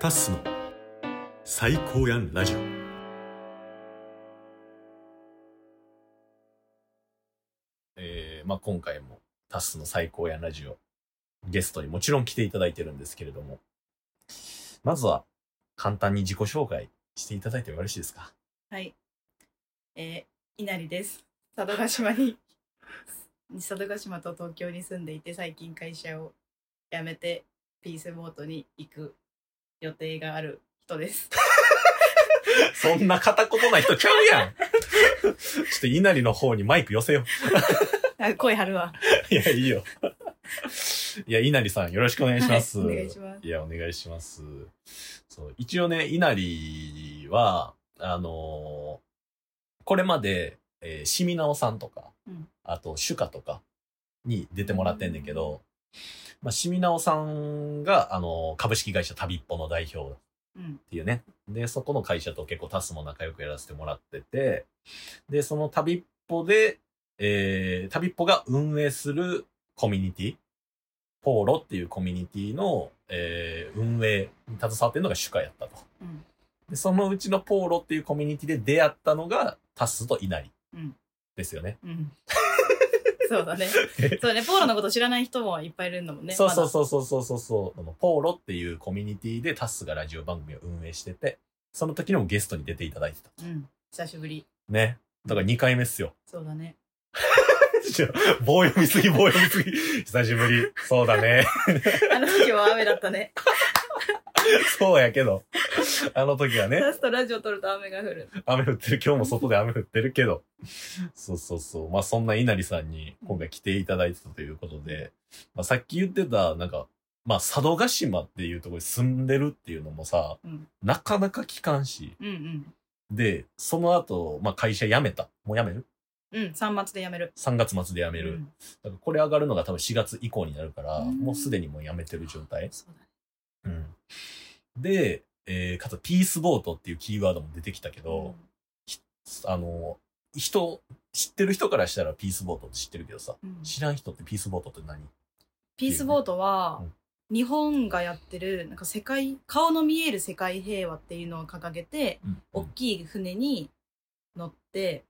タッスの最高やんラジオえー、まあ今回もタッスの最高やんラジオゲストにもちろん来ていただいてるんですけれどもまずは簡単に自己紹介していただいてもよろしいですか？はい。えー、稲荷です。佐渡島に、佐渡島と東京に住んでいて、最近会社を辞めて、ピースボートに行く予定がある人です。そんな片言な人ちゃうやんちょっと稲荷の方にマイク寄せよあ声張るわ。う。いや、いいよ。いや、稲荷さんよろしくお願いします。はいお願いしますいや、お願いします。そう、一応ね、稲荷は、あのーこれまで、えー、しみなおさんとか、うんあと、シュカとかに出てもらってんねんけど、まあ、しみなおさんが、あのー株式会社旅っぽの代表うん。っていうね。で、そこの会社と結構タスも仲良くやらせてもらってて、で、その旅っぽで、えー、旅っぽが運営するコミュニティ、ポーロっていうコミュニティの、えー、運営に携わってるのが主家やったと。うん。で、そのうちのポーロっていうコミュニティで出会ったのがタスと稲荷うん。ですよね。うん。そうだね。そうね、ポーロのこと知らない人もいっぱいいるんだもんね。そうそうう。そうそうそうそうそう。あのポーロっていうコミュニティでタスがラジオ番組を運営してて、その時にもゲストに出ていただいてた。うん。久しぶり。ね。だから2回目っすよ。そうだね。棒読みすぎ、棒読みすぎ。久しぶり。そうだね。あの時は雨だったね。そうやけど。あの時はね、ラストラジオ撮ると雨が降る。雨降ってる。今日も外で雨降ってるけど。そうそうそう。まあそんな稲荷さんに今回来ていただいてたということで、まあさっき言ってた、なんか、まあ佐渡島っていうところに住んでるっていうのもさ、うん。なかなか聞かんし。うんうん。で、その後、まあ会社辞めた。もう辞める？うん。3末で辞める。?3 月末で辞める。うんだからこれ上がるのが多分4月以降になるから、うんもうすでにもう辞めてる状態。そうだね。うん。で、えー、かつピースボートっていうキーワードも出てきたけど、あの、人、知ってる人からしたらピースボートって知ってるけどさ、うん知らん人ってピースボートって何？ピースボートは、日本がやってる、なんか世界、顔の見える世界平和っていうのを掲げて、うん大きい船に乗って、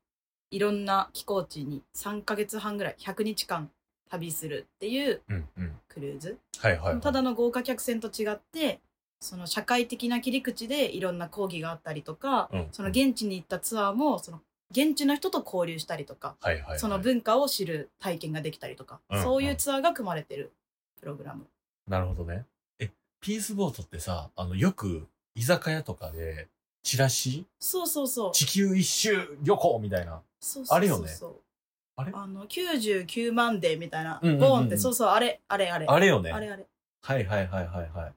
いろんな寄港地に3ヶ月半ぐらい、100日間旅するっていううんうん。クルーズ。はいはい、はい。ただの豪華客船と違って、その社会的な切り口でいろんな講義があったりとか、うん、その現地に行ったツアーも、その現地の人と交流したりとか、はいはい、はい。その文化を知る体験ができたりとか、うんそういうツアーが組まれてるプログラム。なるほどね。え、ピースボートってさ、あの、よく居酒屋とかで、チラシ？そうそうそう。地球一周旅行みたいな。そうそうそうあれよねあれ？あの、99万でみたいな、うんうんうんうんボーンって、そうそう、あれ、あれ、あれ。あれよね。あれあれ。はいはいはいはいはい。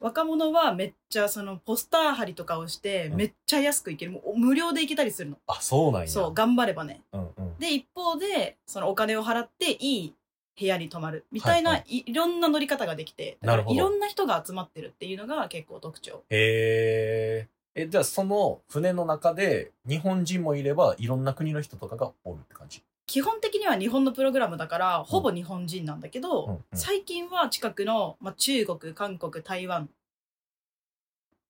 若者はめっちゃそのポスター貼りとかをして、うんめっちゃ安く行ける。もう無料で行けたりするの。あ、そうなんや。そう、頑張ればね。うんうん。で、一方で、そのお金を払っていい部屋に泊まる。みたいな、はいいいろんな乗り方ができて、なるほどいろんな人が集まってるっていうのが結構特徴。へえ。え、じゃあその船の中で日本人もいればいろんな国の人とかがおるって感じ？基本的には日本のプログラムだから、ほぼ日本人なんだけど、うんうん最近は近くの、まあ、中国、韓国、台湾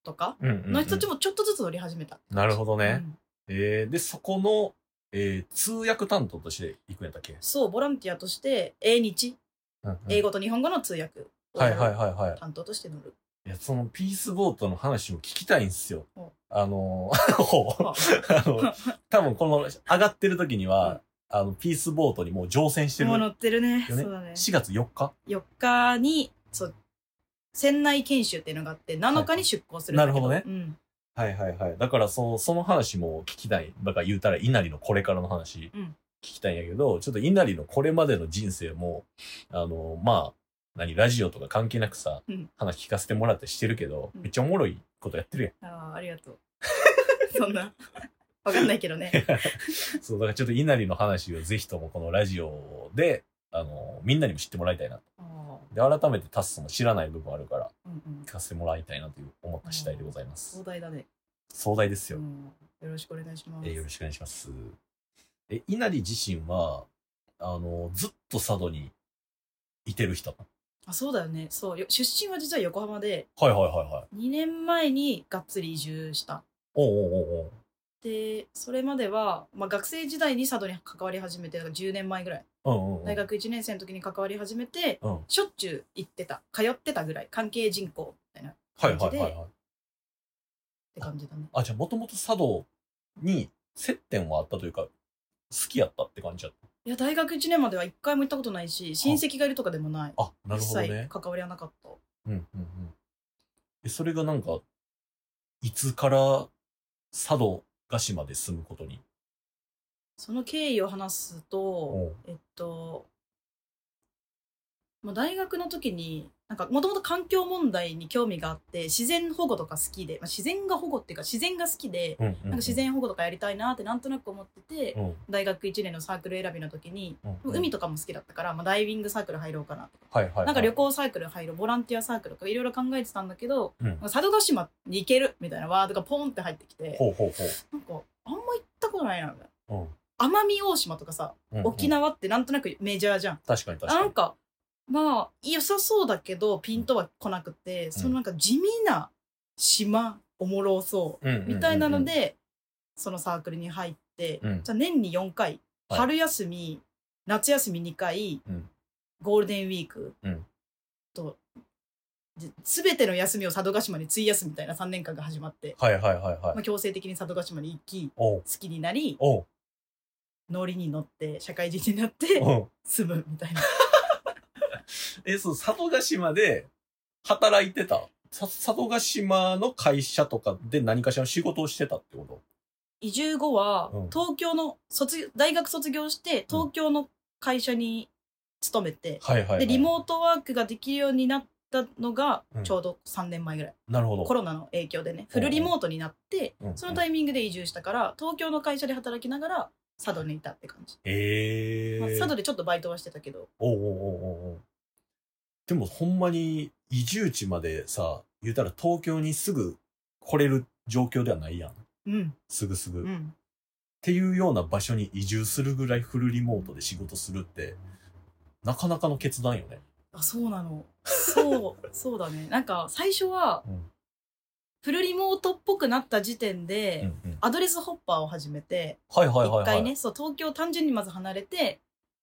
とかの人たちもちょっとずつ乗り始めた。なるほどね。うんえー、で、そこの、えー、通訳担当として行くんやったっけ、そう、ボランティアとして、英日、うんうん英語と日本語の通訳をはいはいはいはい。担当として乗る。いや、そのピースボートの話も聞きたいんすよほ。あのあ あの、多分この上がってる時には、うんあの、ピースボートにもう乗船してる。もう乗ってるね。そうだね。4月4日？4日に、そう、船内研修っていうのがあって、7日に出港するんだけど。なるほうん。はいはいはい。だからその、その話も聞きたい。だから言うたら稲荷のこれからの話、うん聞きたいんやけど、ちょっと稲荷のこれまでの人生も、あの、まあ、何、ラジオとか関係なくさ、うん話聞かせてもらってしてるけど、うんめっちゃおもろいことやってるやん。ああ、ありがとう。そんな、わかんないけどね。そう、だからちょっと稲荷の話をぜひともこのラジオで、あの、みんなにも知ってもらいたいなと。あで、改めてタッスも知らない部分あるから、ーうんうん聞かせてもらいたいなという思った次第でございます壮。大だね。壮大ですよ。うんよろしくお願いします。えーよろしくお願いします。え、稲荷自身は、あの、ずっと佐渡にいてる人？あそうだよねそうよ出身は実は横浜ではいはいはいはい。2年前にがっつり移住したおうおうおうでそれまでは、まあ、学生時代に佐渡に関わり始めてだから10年前ぐらい。大学1年生の時に関わり始めてうん。しょっちゅう行ってた通ってたぐらい関係人口みたいなっはいはいはいはい。て感じだねあ、じゃあもともと茶道に接点はあったというか、好きやったって感じだっいや大学1年までは一回も行ったことないし親戚がいるとかでもないた。あ、なるほど一ね切。関わりはなかったうんうんうん。え、それがなんか、いつから佐渡ヶ島で住むことに。その経緯を話すとえっともう大学の時になんかもともと環境問題に興味があって自然保護とか好きで、まあ、自然が保護っていうか自然が好きでうんうんうんなんか自然保護とかやりたいなってなんとなく思ってて、うん大学1年のサークル選びの時に、うんうん海とかも好きだったから、まあ、ダイビングサークル入ろうかなとか、はいはいはい。なんか旅行サークル入ろうボランティアサークルとかいろいろ考えてたんだけどうん。佐渡島に行けるみたいなワードがポンって入ってきてほうほうほなんかあんま行ったことないなみ奄美大島とかさうんうん。沖縄ってなんとなくメジャーじゃん。確かに確かに。なんかまあ良さそうだけどピンとは来なくて、そのなんか地味な島おもろそううんうんうんうんみたいなので、そのサークルに入って、うん。じゃあ年に4回、はい。春休み夏休み2回、うん。ゴールデンウィークうん。と、で全ての休みを佐渡島に費やすみたいな3年間が始まって、はいはいはいはい。まあ、。強制的に佐渡島に行き好きになりおう。乗りに乗って社会人になって住むみたいな。え、そう、佐渡島で働いてた。さ佐渡島の会社とかで何かしらの仕事をしてたってこと？移住後は、うん。東京の卒業大学卒業して東京の会社に勤めて、はいはい、はい。でリモートワークができるようになったのがうん。ちょうど3年前ぐらい、なるほど。コロナの影響でね。フルリモートになって、うん。そのタイミングで移住したから東京の会社で働きながら佐渡にいたって感じ、ええー。まあ、佐渡でちょっとバイトはしてたけど。おうおうおうおうおうでもほんまに移住地までさ、言うたら東京にすぐ来れる状況ではないやん。うんすぐすぐ。っうんていうような場所に移住するぐらいフルリモートで仕事するって、なかなかの決断よね。あそうなのそう そうだねなんか最初はうん。フルリモートっぽくなった時点うで、んうん。アドレスホッパーを始めて、はいはいはい、はい。一回ね、そう、東京単純にまず離れて、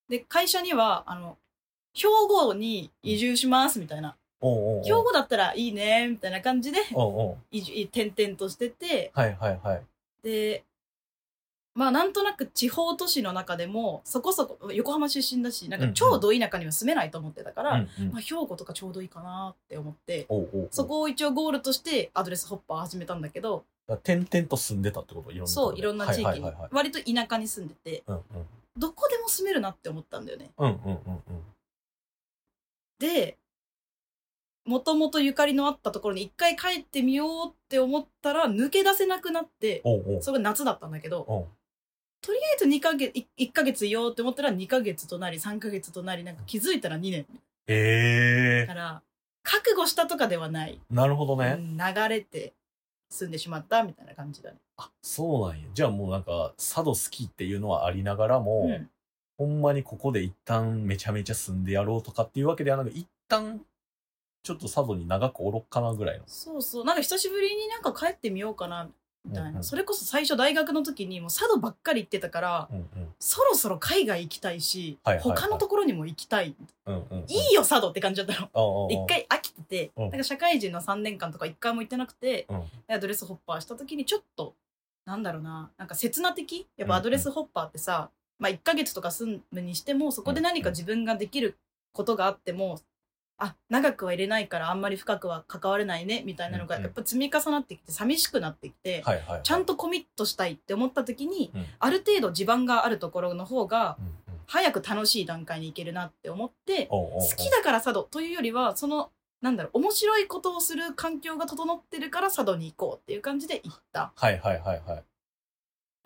で、会社には、あの、兵庫に移住します、みたいな。おうおうおう。兵庫だったらいいね、みたいな感じで、おうおう。移住、転々としてて、はいはいはい。で、まあなんとなく地方都市の中でも、そこそこ、横浜出身だし、なんか超ど田舎には住めないと思ってたから、うんうん。まあ兵庫とかちょうどいいかなって思って、おうおうおう。そこを一応ゴールとしてアドレスホッパー始めたんだけど、だから点々と住んでたってこと？いろんなとこそう、でいろんな地域に。はいはいはいはい、割と田舎に住んでて、うんうん。どこでも住めるなって思ったんだよね。うんうんうんうん。で、もともとゆかりのあったところに一回帰ってみようって思ったら抜け出せなくなって、おうおうそれが夏だったんだけど、おうとりあえず2ヶ月、1ヶ月いようって思ったら2ヶ月となり3ヶ月となり、なんか気づいたら2年。ええだから、覚悟したとかではない。ー。なるほどね。うん流れて住んでしまったみたいな感じだね。あ、そうなんや。じゃあもうなんか、佐渡好きっていうのはありながらも、うん。ほんまにここで一旦めちゃめちゃ住んでやろうとかっていうわけではなく、一旦、ちょっと佐渡に長くおろっかなぐらいの。そうそう。なんか久しぶりになんか帰ってみようかな、みたいな。うんうんそれこそ最初大学の時にもう佐渡ばっかり行ってたから、うんうん。そろそろ海外行きたいし、はいはいはい他のところにも行きたい。うんうんうん。いいよ、佐渡って感じだったの。一。回飽きてて、うんなんか社会人の3年間とか一回も行ってなくて、うんアドレスホッパーした時にちょっと、なんだろうな、なんか刹那的？やっぱアドレスホッパーってさ、まあ1ヶ月とか住むにしても、そこで何か自分ができることがあっても、あ、長くは入れないからあんまり深くは関われないね、みたいなのがやっぱ積み重なってきて寂しくなってきて。ちゃんとコミットしたいって思った時に、うん、ある程度地盤があるところの方が。早く楽しい段階に行けるなって思って、好きだから佐渡というよりはそのなんだろう面白いことをする環境が整ってるから佐渡に行こうっていう感じで行った。はいはいはいは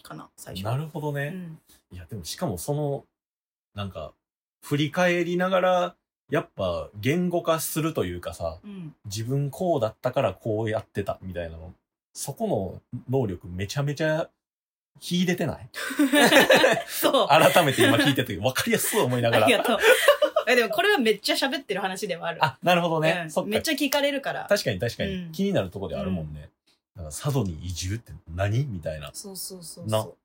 かな最い。初なるほどね。うん、いや、でもしかもその、なんか、振り返りながら、やっぱ言語化するというかさ、うん、自分こうだったからこうやってたみたいなの、そこの能力めちゃめちゃ秀でてない？そうあ改めて今聞いてて分かりやすい思いながら。りがとうえでもこれはめっちゃ喋ってる話ではある。あ、なるほどね。うんそっかめっちゃ聞かれるから。確かに確かに、うん気になるところであるもんね。なんか佐渡に移住って何みたいなそうそうそうなそ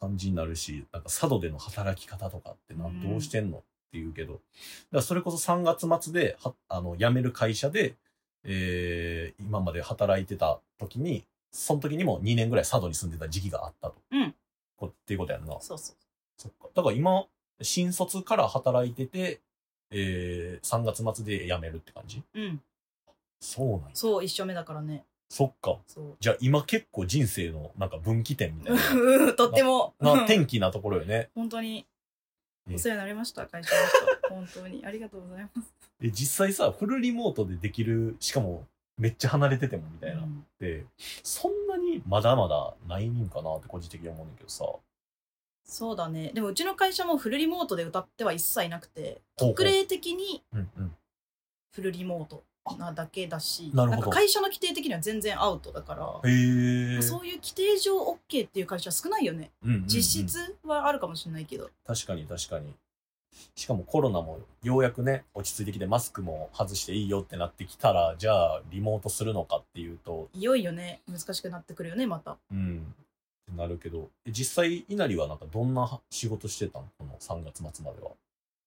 感じになるし、なんか佐渡での働き方とかってな、うんどうしてんのって言うけど、だからそれこそ3月末で、はあの、辞める会社で、えー、今まで働いてた時に、その時にも2年ぐらい佐渡に住んでた時期があったと。うんこっていうことやんなう。。そうそう。そっか。だから今、新卒から働いてて、えー、3月末で辞めるって感じ？うん。そうなんや。そう、一緒目だからね。そっか。そう。じゃあ今結構人生のなんか分岐点みたいな。うんとっても。なうん転機なところよね。本当にえお世話になりました、会社の人。本当に。ありがとうございます。え、実際さ、フルリモートでできる、しかもめっちゃ離れててもみたいな。うんで、そんなにまだまだないんかなって個人的に思うんだけどさ。そうだね。でもうちの会社もフルリモートで歌っては一切なくて、ほうほう特例的にうんうん。フルリモートなだけだし、なんか会社の規定的には全然アウトだから。そういう規定上 OK っていう会社は少ないよね。うんうんうん実質はあるかもしれないけど。確かに確かに。しかもコロナもようやくね、落ち着いてきてマスクも外していいよってなってきたら、じゃあリモートするのかっていうと、いよいよね、難しくなってくるよね、また。うん。ってなるけど、え実際、稲荷はなんかどんな仕事してたの？この3月末までは。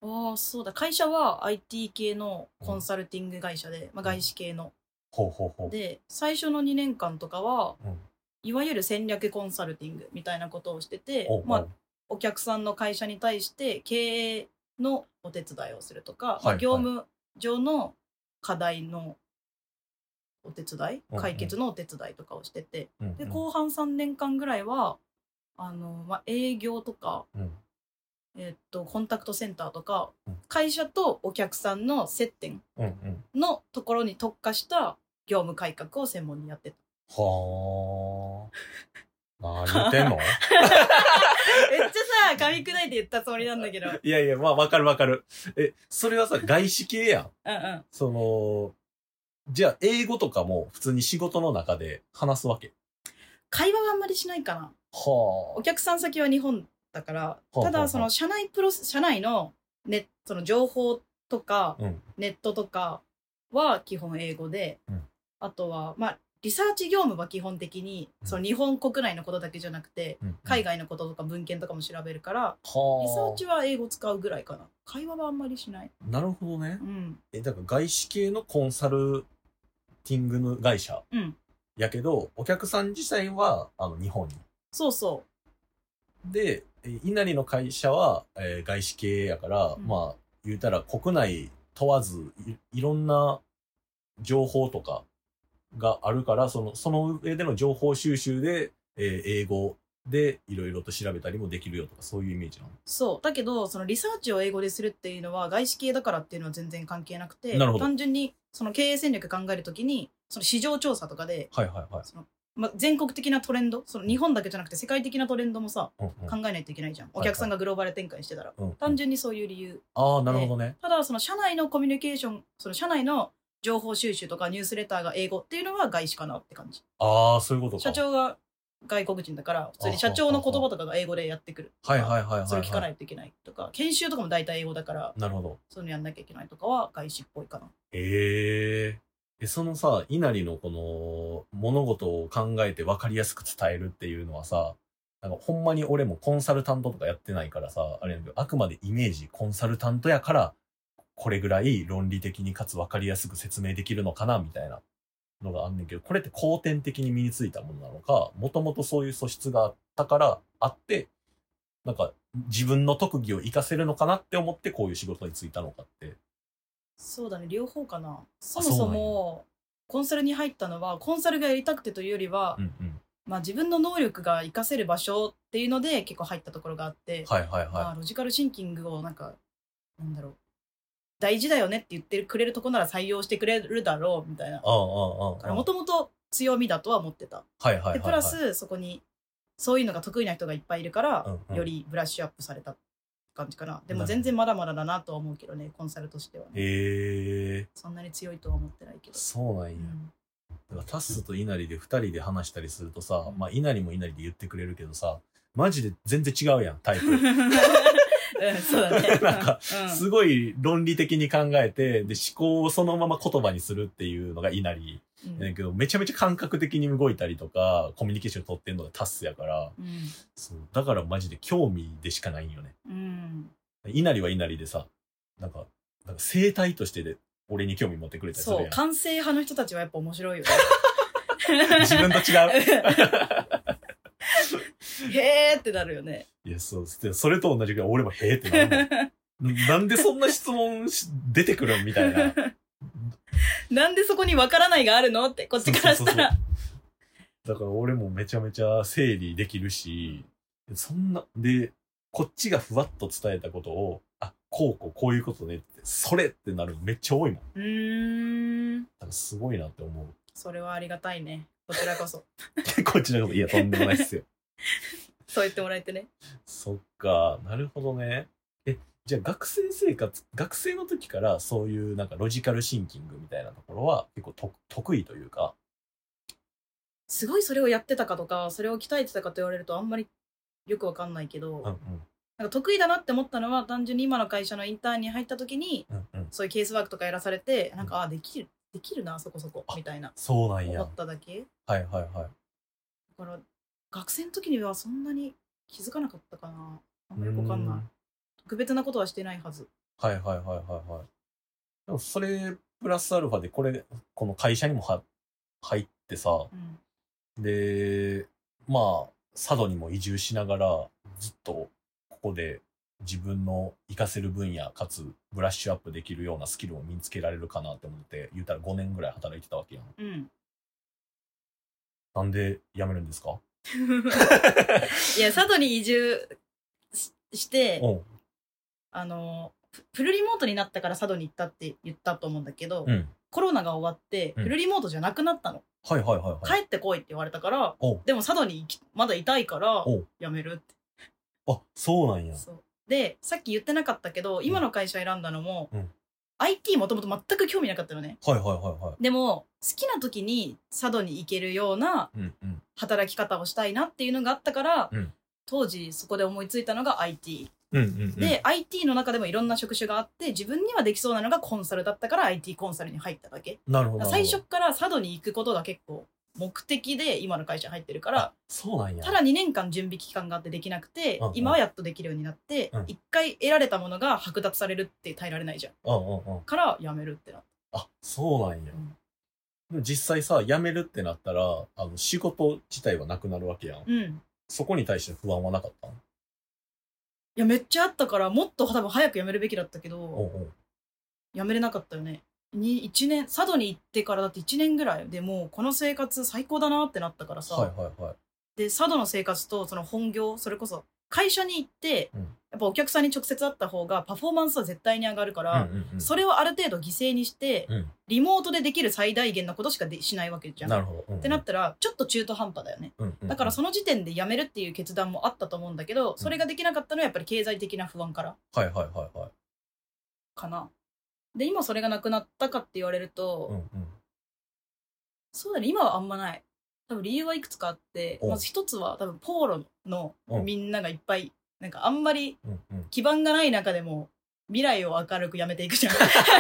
ああ、そうだ。会社は IT 系のコンサルティング会社で、まあ、外資系の。ほうほうほう。で、最初の2年間とかは、うん。いわゆる戦略コンサルティングみたいなことをしてておう、まあお客さんの会社に対して経営のお手伝いをするとか、まあはい業務上の課題のお手伝い、うんうん。解決のお手伝いとかをしてて、うんうん。で後半3年間ぐらいはあの、まあ、営業とか、うんえっとコンタクトセンターとか、うん会社とお客さんの接点うんうん。のところに特化した業務改革を専門にやってた。はあ。何言ってんの？めっちゃさ噛み砕いて言ったつもりなんだけど。う んいやいや、まあわかるわかる。え、それはさ、外資系やん。うん。その、じゃあ英語とかも普通に仕事の中で話すわけ？会話はあんまりしないかな。はお客さん先は日本だから、ただその社内プロセ社内のネその情報とか、うんネットとかは基本英語で、うんあとは、まあ、リサーチ業務は基本的に、うんその日本国内のことだけじゃなくて、うん海外のこととか文献とかも調べるから、はあ。リサーチは英語使うぐらいかな。会話はあんまりしない。なるほどねう。ん。え、だから外資系のコンサルティングの会社うん。やけど、お客さん自体は、あの、日本に。そうそで、え稲荷の会社は、えー外資系やから、うんまあ、言うたら国内問わずい、いろんな情報とかがあるから、その、その上での情報収集で、えー英語でいろいろと調べたりもできるよとか、そういうイメージなの？う。そう。だけど、そのリサーチを英語でするっていうのは、外資系だからっていうのは全然関係なくて、単純にその経営戦略考えるときに、その市場調査とかで、はいはいはい。そのまあ、全国的なトレンド、その日本だけじゃなくて世界的なトレンドもさ、うんうん考えないといけないじゃん。はいお客さんがグローバル展開してたら。うんうん単純にそういう理由。ああ、なるほどね。ただ、その社内のコミュニケーション、その社内の情報収集とかニュースレターが英語っていうのは外資かなって感じ。ああ、そういうことか。社長が外国人だから、普通に社長の言葉とかが英語でやってくる。はいはいはいはい、はい。それ聞かないといけないとか、研修とかも大体英語だから、なるほど。そういうのやんなきゃいけないとかは外資っぽいかな。えええ、そのさ、稲荷のこの物事を考えて分かりやすく伝えるっていうのはさ、なんかほんまに俺もコンサルタントとかやってないからさ、あれやけど、あくまでイメージ、コンサルタントやから、これぐらい論理的にかつ分かりやすく説明できるのかな、みたいなのがあんねんけど、これって後天的に身についたものなのか、もともとそういう素質があったからあって、なんか自分の特技を活かせるのかなって思ってこういう仕事に就いたのかって。そうだね、両方かな。そもそも、コンサルに入ったのは、コンサルがやりたくてというよりは、うんうん。まあ自分の能力が活かせる場所っていうので結構入ったところがあって、はいはいまあはロジカルシンキングをなんか、なんだろう、大事だよねって言ってくれるとこなら採用してくれるだろうみたいな。もともと強みだとは思ってた。はいはいはい、はい。で、プラスそこに、そういうのが得意な人がいっぱいいるから、うんうんよりブラッシュアップされた感じかな。でも全然まだまだだなとは思うけどね、コンサルとしてはね。へえそんなに強いとは思ってないけど。そうなんや。うんだからタッスと稲荷で二人で話したりするとさ、うんまあ稲荷も稲荷で言ってくれるけどさ、マジで全然違うやん、タイプ。うん、そうだね。なんかうん、すごい論理的に考えて、で、思考をそのまま言葉にするっていうのが稲荷。うんだけど、めちゃめちゃ感覚的に動いたりとか、コミュニケーション取ってんのがタスやから、うん。そう。だからマジで興味でしかないんよね。うん。稲荷は稲荷でさ、なんか、なんか生態としてで、俺に興味持ってくれたりするそう。完成派の人たちはやっぱ面白いよね。自分と違う？へーってなるよね。いや、そう、でそれと同じくらい俺もへえってなるもん。なんでそんな質問し出てくるんみたいな。なんでそこにわからないがあるの？って、こっちからしたら。だから俺もめちゃめちゃ整理できるし、そんな、で、こっちがふわっと伝えたことを、あ、こうこうこういうことねって、それってなるのめっちゃ多いもん。うーん。だからすごいなって思う。それはありがたいね。こちらこそ。こっちのこと、いや、とんでもないっすよ。そう言ってもらえてね。そっか、なるほどね。え、じゃあ学生生活、学生の時からそういうなんかロジカルシンキングみたいなところは結構と得意というか、すごいそれをやってたかとか、それを鍛えてたかと言われるとあんまりよくわかんないけど、うんうん、なんか得意だなって思ったのは単純に今の会社のインターンに入った時に、うんうん。そういうケースワークとかやらされて、なんか、あ、できる、できるな、そこそこ、みたいな、そうなんや。思っただけ？はいはいはい。だから、学生の時にはそんなに気づかなかったかな。あんまりよくわかんない。特別なことはしてないはず。はいはいはいはいはい。でもそれ、プラスアルファでこれ、この会社にもは入ってさ、うん。で、まあ、佐渡にも移住しながら、ずっとここで自分の活かせる分野、かつブラッシュアップできるようなスキルを身につけられるかなって思って、言ったら5年ぐらい働いてたわけやん。うん。なんで辞めるんですか？いや、佐渡に移住しして、うん。あの、フフルリモートになったから佐渡に行ったって言ったと思うんだけど、うん。コロナが終わって、うんフルリモートじゃなくなったの。はいはいはいはい。帰ってこいって言われたから、でも佐渡にまだいたいから辞めるって。あ、そうなんや。で、さっき言ってなかったけど、今の会社選んだのも、うん IT もともと全く興味なかったのね。はいはいはいはい。でも、好きな時に佐渡に行けるような。働き方をしたいなっていうのがあったから、うん当時そこで思いついたのが IT。うんうんうん。で、IT の中でもいろんな職種があって、自分にはできそうなのがコンサルだったから IT コンサルに入っただけ。なるほど。最初から佐渡に行くことが結構目的で今の会社に入ってるからあ、、そうなんや。ただ2年間準備期間があってできなくてうんうん、今はやっとできるようになってうん、一回得られたものが剥奪されるって耐えられないじゃん。うんうんうん。から辞めるってなっあ、そうなんや。うん実際さ、辞めるってなったら、あの、仕事自体はなくなるわけやん。た。うん。いそこに対して不安はなかったのや、めっちゃあったから、もっと多分早く辞めるべきだったけど、おうおう辞めれなかったよね。に1年、佐渡に行ってからだって1年ぐらいでもうこの生活最高だなってなったからさ、はいはいはい。で、佐渡の生活とその本業、それこそ会社に行って、うんやっぱお客さんに直接会った方がパフォーマンスは絶対に上がるから、それをある程度犠牲にして、うん。リモートでできる最大限のことしかでしないわけじゃん。なるほど。うんうんってなったら、ちょっと中途半端だよね。だからその時点で辞めるっていう決断もあったと思うんだけど、それができなかったのはやっぱり経済的な不安からはいはいはいはい。かな。で、今それがなくなったかって言われると、うんうん。そうだね、今はあんまない。多分理由はいくつかあって、おまず一つは多分ポーロのうんみんながいっぱい、なんかあんまりうんうん。基盤がない中でも未来を明るくやめていくじゃん。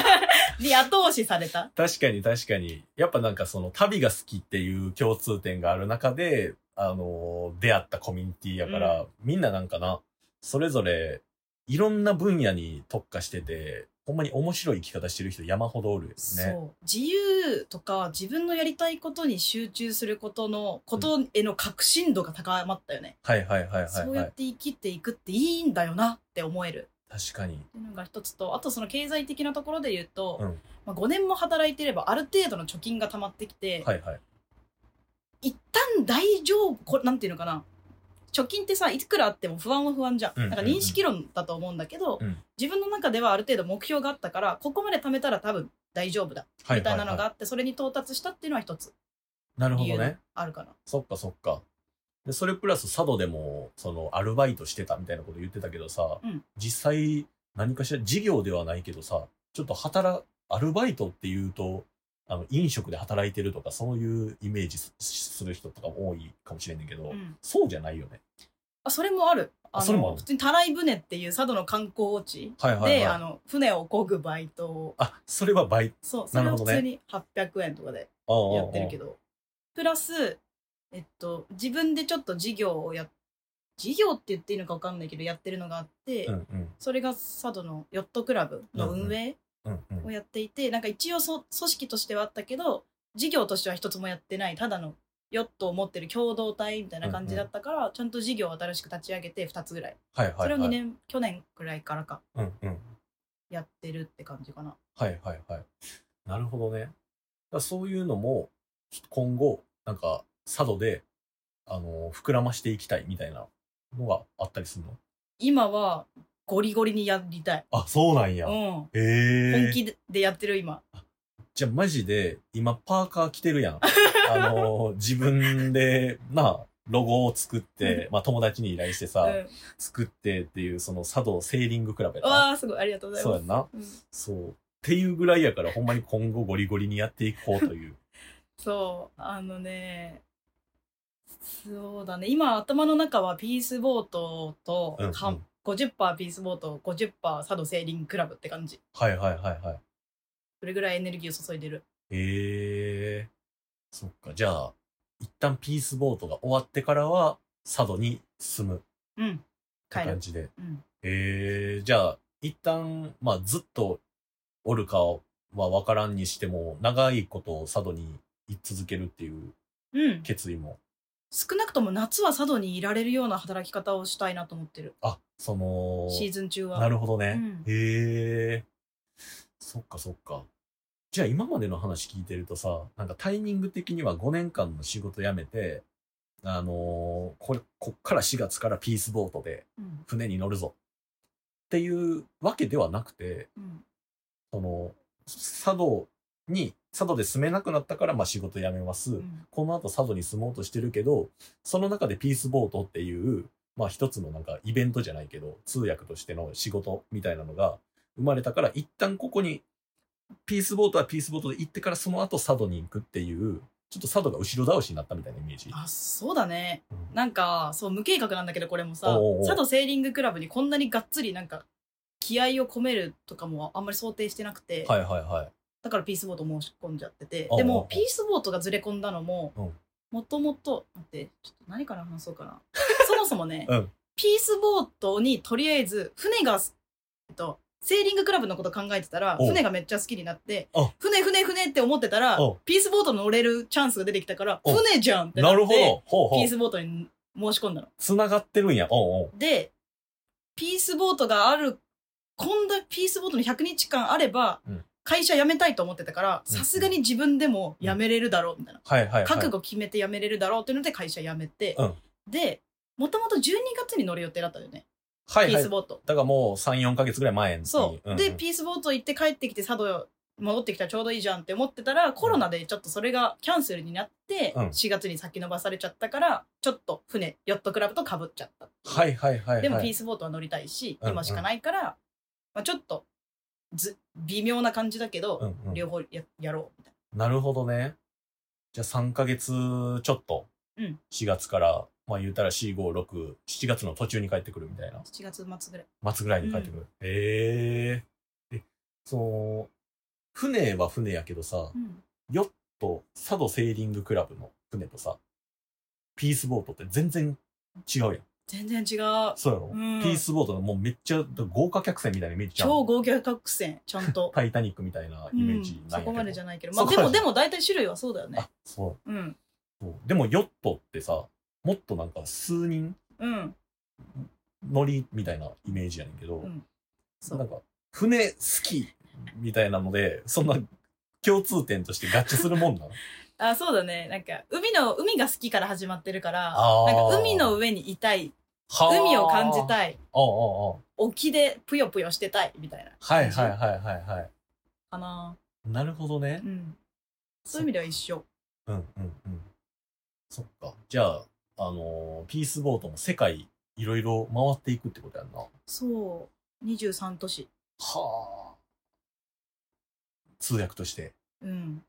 に後押しされた。確かに確かに。やっぱなんかその旅が好きっていう共通点がある中で、あのー出会ったコミュニティやから、みんななんかな、それぞれいろんな分野に特化してて、ほんまに面白い生き方してる人山ほどおるよね。そう。自由とか自分のやりたいことに集中することの、ことへの確信度が高まったよね。はいはいはいはいそうやっはい。て生きていくっていいんだよなって思える。確かに。っていうのが一つと、あとその経済的なところで言うと、うんまあ、5年も働いてればある程度の貯金が溜まってきて、はいはい。一旦大丈夫、これなんていうのかな。貯金ってさ、いくらあっても不安は不安じゃん。なんか認識論だと思うんだけど、うん自分の中ではある程度目標があったから、ここまで貯めたら多分大丈夫だ。はいみたいなのがあって、それに到達したっていうのは一つい。なるほどね。あるかな。そっかそっか。で、それプラス佐渡でも、その、アルバイトしてたみたいなこと言ってたけどさ、うん実際、何かしら、事業ではないけどさ、ちょっと働、アルバイトっていうと、あの、飲食で働いてるとか、そういうイメージすする人とかも多いかもしれんねんけど、うんそうじゃないよね。あそれもあるあのそれもある普通にたらい船っていう佐渡の観光地はいはいはい。であの船を漕ぐバイトをあ、それは倍。そうそれを普通に800円とかでやってるけど。どプラスえっと自分でちょっと事業をや事業って言っていいのか分かんないけどやってるのがあって、うんうん。それが佐渡のヨットクラブの運営をやっていて、なんか一応そ組織としてはあったけど事業としては一つもやってないただのヨットを持ってる共同体みたいな感じだったから、ちゃんと事業を新しく立ち上げて2つぐらい、はいはいはい。それを2年去年くらいからかうんうん。やってるって感じかなはいはいはい。なるほどね。だそういうのも、今後、なんか、佐渡で、あの、膨らましていきたいみたいなのがあったりするの？今はゴリゴリにやりたい、あ、そうなんや。うん、へえ。本気ででやってる今じゃあマジで、今パーカー着てるやん。あの、自分で、なあ、ロゴを作って、まあ友達に依頼してさ、うん、作ってっていう、その佐渡セーリングクラブやわあすごいありがとうございますそうやんな。うんそう。っていうぐらいやから、ほんまに今後ゴリゴリにやっていこうという。そうあのねそうだね今頭の中はピースボートと、うんうんは50%ピースボート50%佐渡セーリングクラブって感じはいはいはいはい。それぐらいエネルギーを注いでるへえ。そっか。じゃあ、一旦ピースボートが終わってからは、佐渡に住むっうんて帰る感じで。うんへえ。じゃあ、一旦、まあずっとおるかはわからんにしても、長いこと佐渡に居続けるっていううん決意も。少なくとも夏は佐渡にいられるような働き方をしたいなと思ってるあ、その、シーズン中はなるほどね。うんへえ。そっかそっか。じゃあ今までの話聞いてるとさ、なんかタイミング的には5年間の仕事辞めて、あのーこれ、こっから4月からピースボートでうん船に乗るぞっていうわけではなくて、うんその、佐渡に、佐渡で住めなくなったから、まあ仕事辞めます。うんこの後佐渡に住もうとしてるけど、その中でピースボートっていう、まあ一つのなんかイベントじゃないけど、通訳としての仕事みたいなのが生まれたから、一旦ここに、ピースボートはピースボートで行ってからその後佐渡に行くっていう、ちょっと佐渡が後ろ倒しになったみたいなイメージ。あそうだねうんなんかそう無計画なんだけどこれもさおうおう佐渡セーリングクラブにこんなにがっつりなんか気合を込めるとかもあんまり想定してなくて、はいはいはい。だからピースボート申し込んじゃっててでもピースボートがずれ込んだのもうん。もともと待ってちょっと何から話そうかな。そもそもね、うん。ピースボートにとりあえず船が、えっと、セーリングクラブのこと考えてたら船がめっちゃ好きになってあ。船船船って思ってたらピースボート乗れるチャンスが出てきたから船じゃんってなってピー。スボートに申し込んだの。繋がってるんや。おうおう。で、ピースボートがある、今度ピースボートの100日間あればうん、会社辞めたいと思ってたから、うんさすがに自分でも辞めれるだろう、みたいな。はいはいはい。覚悟決めて辞めれるだろうっていうので会社辞めてうん、で、もともと12月に乗る予定だったよね。はいはいピース。ボート。だからもう3、4ヶ月ぐらい前に。そう。んんで、ピースボート行って帰ってきて佐渡戻ってきたらちょうどいいじゃんって思ってたら、コロナでちょっとそれがキャンセルになって、うん4月に先延ばされちゃったから、ちょっと船、ヨットクラブと被っちゃった。はいはいはいはい。でもピースボートは乗りたいし、うんうん今しかないから、まあ、ちょっとず微妙な感じだけど、うんうん両方ややろうみたいなるほどね。じゃあ3ヶ月ちょっと、うん4月から、まあ言うたら4、5、6、7月の途中に帰ってくるみたいな。な7月末ぐらい末ぐらいに帰ってくる。へえ。え、その、船は船やけどさ、うんヨット、佐渡セーリングクラブの船とさ、ピースボートって全然違うやん。全然違う。そうやろ、うん。ピースボートのもうめっちゃ豪華客船みたいなイメージ。超豪華客船ちゃんと、タイタニックみたいなイメージうん、なんやけど、そこまでじゃないけど。まあでもでも大体種類はそうだよね。あ、そう。うん。そう。でもヨットってさ、もっとなんか数人うん。乗りみたいなイメージやねんけど、うん。そう。なんか船好きみたいなので、そんな共通点として合致するもんなの？あそうだねなんか海の海が好きから始まってるからなんか海の上にいたいはあ海を感じい。たいああああ沖でぷよぷよしてたいみたいなはいはいはいはいはい。かななるほどねう。んそういう意味では一緒うんうんうん。そっか。じゃあ、あのーピースボートも世界いろいろ回っていくってことやんな。はそう23都市あ。通訳として。うん。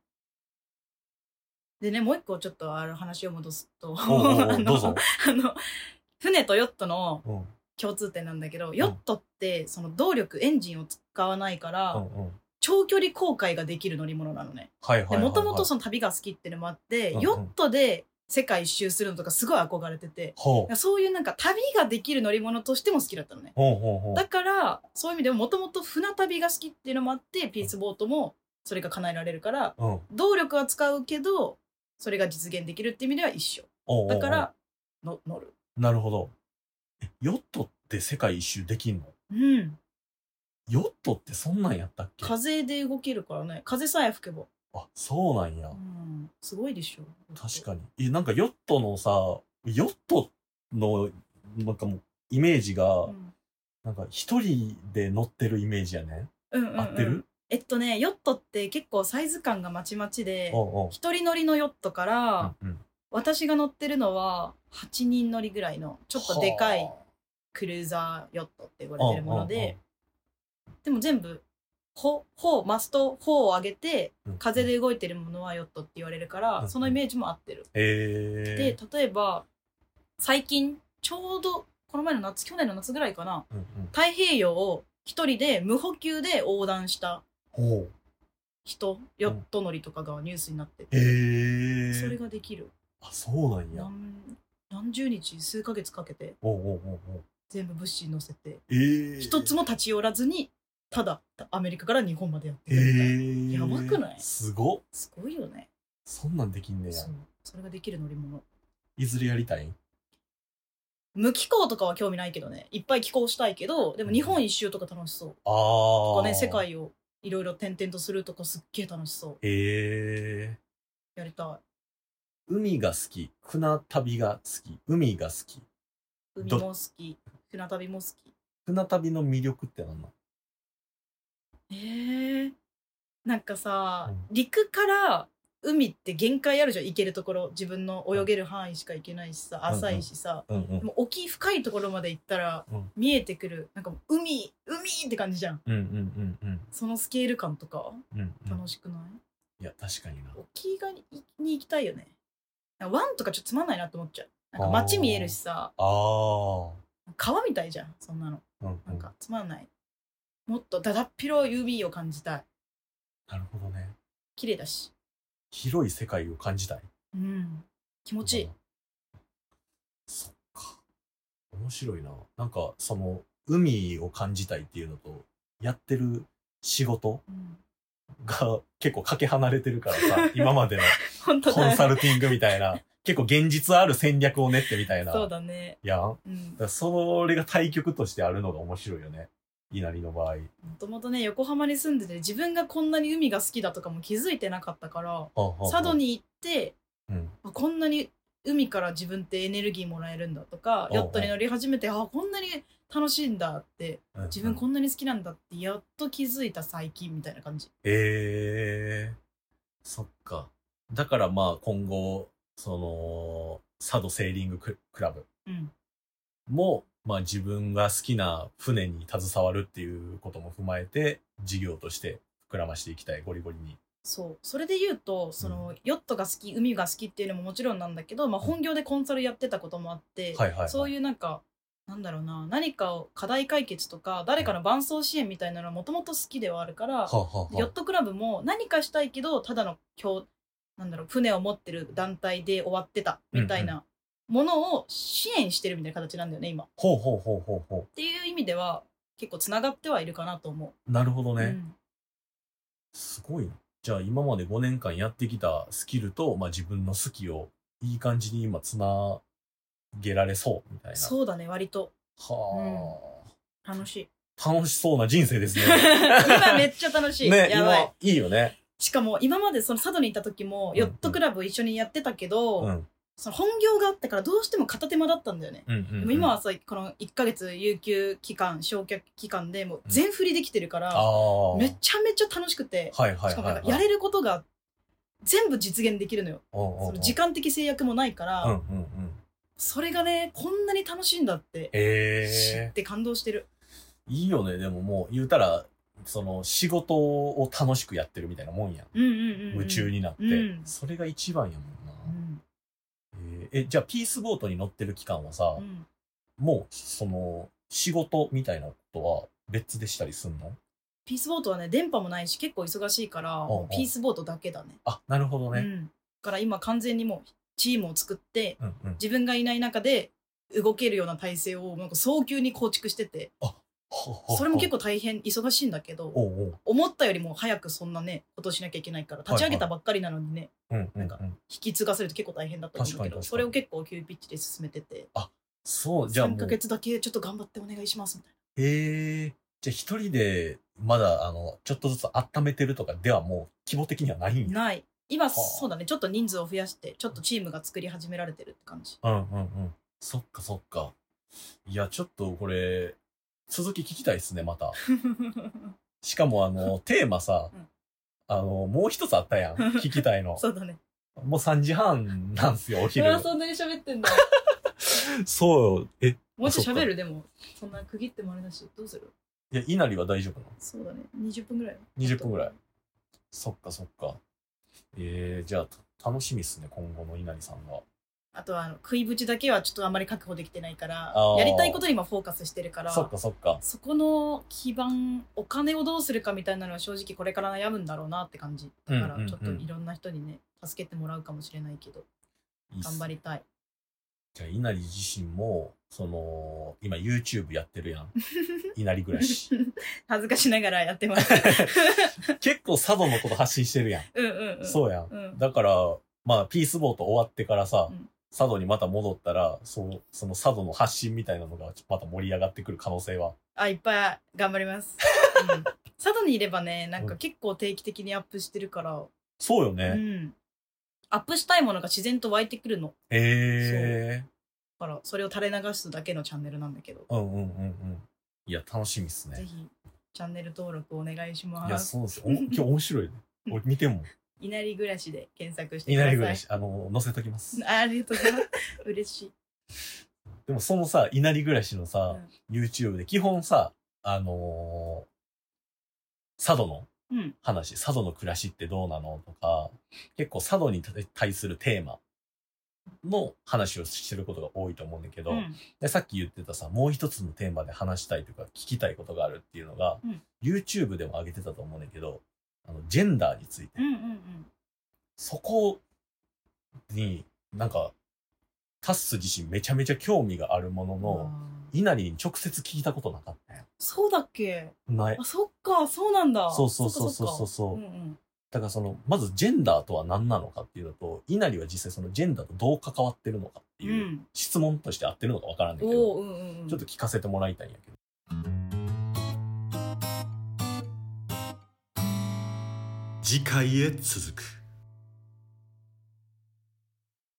でね、もう一個ちょっとある話を戻すと、あの。あの、船とヨットの共通点なんだけど、ヨットってその動力エンジンを使わないから、うん。長距離航海ができる乗り物なのね。はいはいはいはい。でもともとその旅が好きっていうのもあって、ヨットで世界一周するのとかすごい憧れてて。そういうなんか旅ができる乗り物としても好きだったのね。だから、そういう意味でももともと船旅が好きっていうのもあって、ピースボートもそれが叶えられるから、動力は使うけど、それが実現できるっていう意味では一緒。おうおうだから、の乗る。なるほど。えヨットって世界一周できんの？うん。ヨットってそんなんやったっけ？風で動けるからね。風さえ吹けば。あ、そうなんやう。ん。すごいでしょ。確かに。え、なんかヨットのさ、ヨットの、なんかもう、イメージが、うん。なんか一人で乗ってるイメージやね。うんうん、うん。合ってる？えっとね、ヨットって結構サイズ感がまちまちで、おうおう。一人乗りのヨットから、うんうん。私が乗ってるのは8人乗りぐらいの、ちょっとでかいはクルーザーヨットって言わあれてるもので、でも全部、ほ、ほ、マスト、ほを上げて、うんうん。風で動いてるものはヨットって言われるから、うんそのイメージも合ってる。え。で、例えば、最近、ちょうど、この前の夏、去年の夏ぐらいかな、うんうん。太平洋を一人で無補給で横断したほう。人、ヨット乗りとかがニュースになってて、ええそれができる。あ、そうなんや。何何十日、数ヶ月かけて、おうおうおうおう全部物資乗せて、ええ一つも立ち寄らずに、ただ、アメリカから日本までやってえみたいな。えやばくない？すごっ。すごいよね。そんなんできんねやそう。。それができる乗り物。いずれやりたい無気候とかは興味ないけどね。いっぱい気候したいけど、でも日本一周とか楽しそう。ああ。とかね、世。界をいろいろ転々とするとかすっげえ楽しそう。ええやりた海が好き。船旅が好き。海が好き。い。海ども好き、船旅も好き。船旅の魅力って何なのええなんかさ、うん陸から海って限界あるじゃん。行けるところ。自分の泳げる範囲しか行けないしさ、浅いしさ、うんうん。で。も沖深いところまで行ったら、うん。見えてくる。なんか海海って感じじゃん。うんうんうんうん。そのスケール感とかうんうん。楽しくない、いや、確かにな。沖がにに行きたいよね。なんか湾とかちょっとつまんないなって思っちゃう。なんか街見えるしさ。ああ。川みたいじゃんそんなの。うんうん。なんかつまんない。もっとだだっ広い海を感じたい。なるほどね。綺麗だし広い世界を感じたい。うん気持ちいい、そっか。面白いな。なんか、その、海を感じたいっていうのと、やってる仕事うん、が結構かけ離れてるからさ、今までの コンサルティングみたいな、結構現実ある戦略を練ってみたいな。そうだねやん。うんらそれが対局としてあるのが面白いよね。稲荷の場合。もともとね横浜に住んでて自分がこんなに海が好きだとかも気づいてなかったから佐渡に。に行ってうん。あこんなに海から自分ってエネルギーもらえるんだとかうんヨットに乗り始めてあこんなに楽しいんだって自分こんんなに好きなんだってやっと気づいた最近みたいな感じええそっか。だからまあ今後、その、佐渡セーリングククラブうんも、まあ自分が好きな船に携わるっていうことも踏まえて、事業として膨らましていきたい、ゴリゴリに。そう。それで言うとその、ヨットが好き海が好きっていうのももちろんなんだけど、まあ、本業でコンサルやってたこともあって、はいはい、はい。そういうなんかなんだろうな何かを課題解決とか誰かの伴走支援みたいなのはもともと好きではあるから、はあはあはあ。ヨットクラブも何かしたいけどただの今日なんだろう船を持ってる団体で終わってたみたいなものを支援してるみたいな形なんだよね今。っほうほうほうほうほていう意味では結構つながってはいるかなと思う。なるほどう。ね。うんすごいな。じゃあ今まで5年間やってきたスキルと、まあ自分の好きをいい感じに今つなげられそうみたいな。そうだね割とはあ、楽しい。楽しそうな人生ですね。今めっちゃ楽しい。ね、やばい今。いいよね。しかも今までその佐渡に行った時もヨットクラブ一緒にやってたけど、うん。その本業があったからどうしても片手間だったんだよね。うんうん、うん。でも今はさ、この1ヶ月有給期間、償却期間でもう全振りできてるから、ああ。めちゃめちゃ楽しくて、しかも。ないんかやれることが全部実現できるのよ。うんうんうんその時間的制約もないから、うんうんうん。それがね、こんなに楽しいんだって知えって感動してる。えいいよね。でももう言うたら、その仕事を楽しくやってるみたいなもんやん。うんうんうん、うん。夢中になって、うんそれが一番やもんえじゃあピースボートに乗ってる期間はさ、うんもう、その、仕事みたいなことは別でしたりすんの？ピースボートはね電波もないし結構忙しいからうんうんピースボートだけだね。あ、なるほどね。うん、だから今完全にもうチームを作ってうんうん。自分がいない中で動けるような体制をなんか早急に構築しててそれも結構大変忙しいんだけど。思ったよりも早くそんなねことしなきゃいけないから立ち上げたばっかりなのにね、なんかうん。引き継がせると結構大変だったんだけどそれを結構急ピッチで進めててそう、じゃあも3ヶう。月だけちょっと頑張ってお願いしますみたいへえ。じゃあ一人で、まだ、あの、ちょっとずつ温めてるとかではもう、規模的にはないんや。なない今あそうだねちょっと人数を増やしてちょっとチームが作り始められてるって感じうんうんうん。そっかそっか。いや、ちょっとこれ、続き聞きたいですね、また。しかもあの、テーマさうん、あの、もう一つあったやん。聞きたいの。そうだねもう3時半なんすよ、お昼う。わそんなに喋ってんだそうよ。え、もうちょい喋るでもそんな区切ってもあれだしどうする？いや、稲荷は大丈夫なの？そうだね20分ぐらい20分ぐらいそっかそっか。えー、じゃあ、た楽しみっすね、今後の稲荷さんが。あとはあの食いぶちだけはちょっとあんまり確保できてないからやりたいことに今フォーカスしてるからそっかそっか。そこの基盤お金をどうするかみたいなのは正直これから悩むんだろうなって感じだからちょっといろんな人にね助けてもらうかもしれないけど頑張りたいじゃあ、稲荷自身も、その、今 YouTube やってるやん。稲荷暮らし。恥ずかしながらやってます 結構佐渡のこと発信してるやん。うんうんうんそうやん。うんだから、まあ、ピースボート終わってからさ、うん佐渡にまた戻ったら、そう、その佐渡の発信みたいなのがまた盛り上がってくる可能性は。あいっぱい頑張ります、うん、佐渡にいればねなんか結構定期的にアップしてるから、うそうよね。ん、アップしたいものが自然と湧いてくるのええだからそれを垂れ流すだけのチャンネルなんだけど、うんうんうんうん。いや、楽しみっすね。ぜひチャンネル登録お願いしまいや、すそうですよ。お今日面白いね。俺見ても。稲荷暮らしで検索してください。稲荷暮らし、あの、載せときます。あありがとうございます。嬉しい、でもそのさ、稲荷暮らしのさ、う YouTube で基本さ、あのー佐渡のんうん。話、佐渡の暮らしってどうなのとか、結構佐渡に対するテーマの話をしてることが多いと思うんだけど、うん。でさっき言ってたさ、もう一つのテーマで話したいとか聞きたいことがあるっていうのが、うん。YouTube でも上げてたと思うんだけど、あの、ジェンダーについて。うんうんそこに、なんか、タッス自身めちゃめちゃ興味があるものうんの、稲荷に直接聞いたことなかったよ。そうだっけ？ない。あ。そっか。そうなんだ。そうそうそうそうそう。そううんうん。だからその、まずジェンダーとは何なのかっていうのと、稲荷は実際そのジェンダーとどう関わってるのかっていううん。質問として合ってるのかわからんけど、うんうんうん。ちょっと聞かせてもらいたいんやけど。次回へ続く。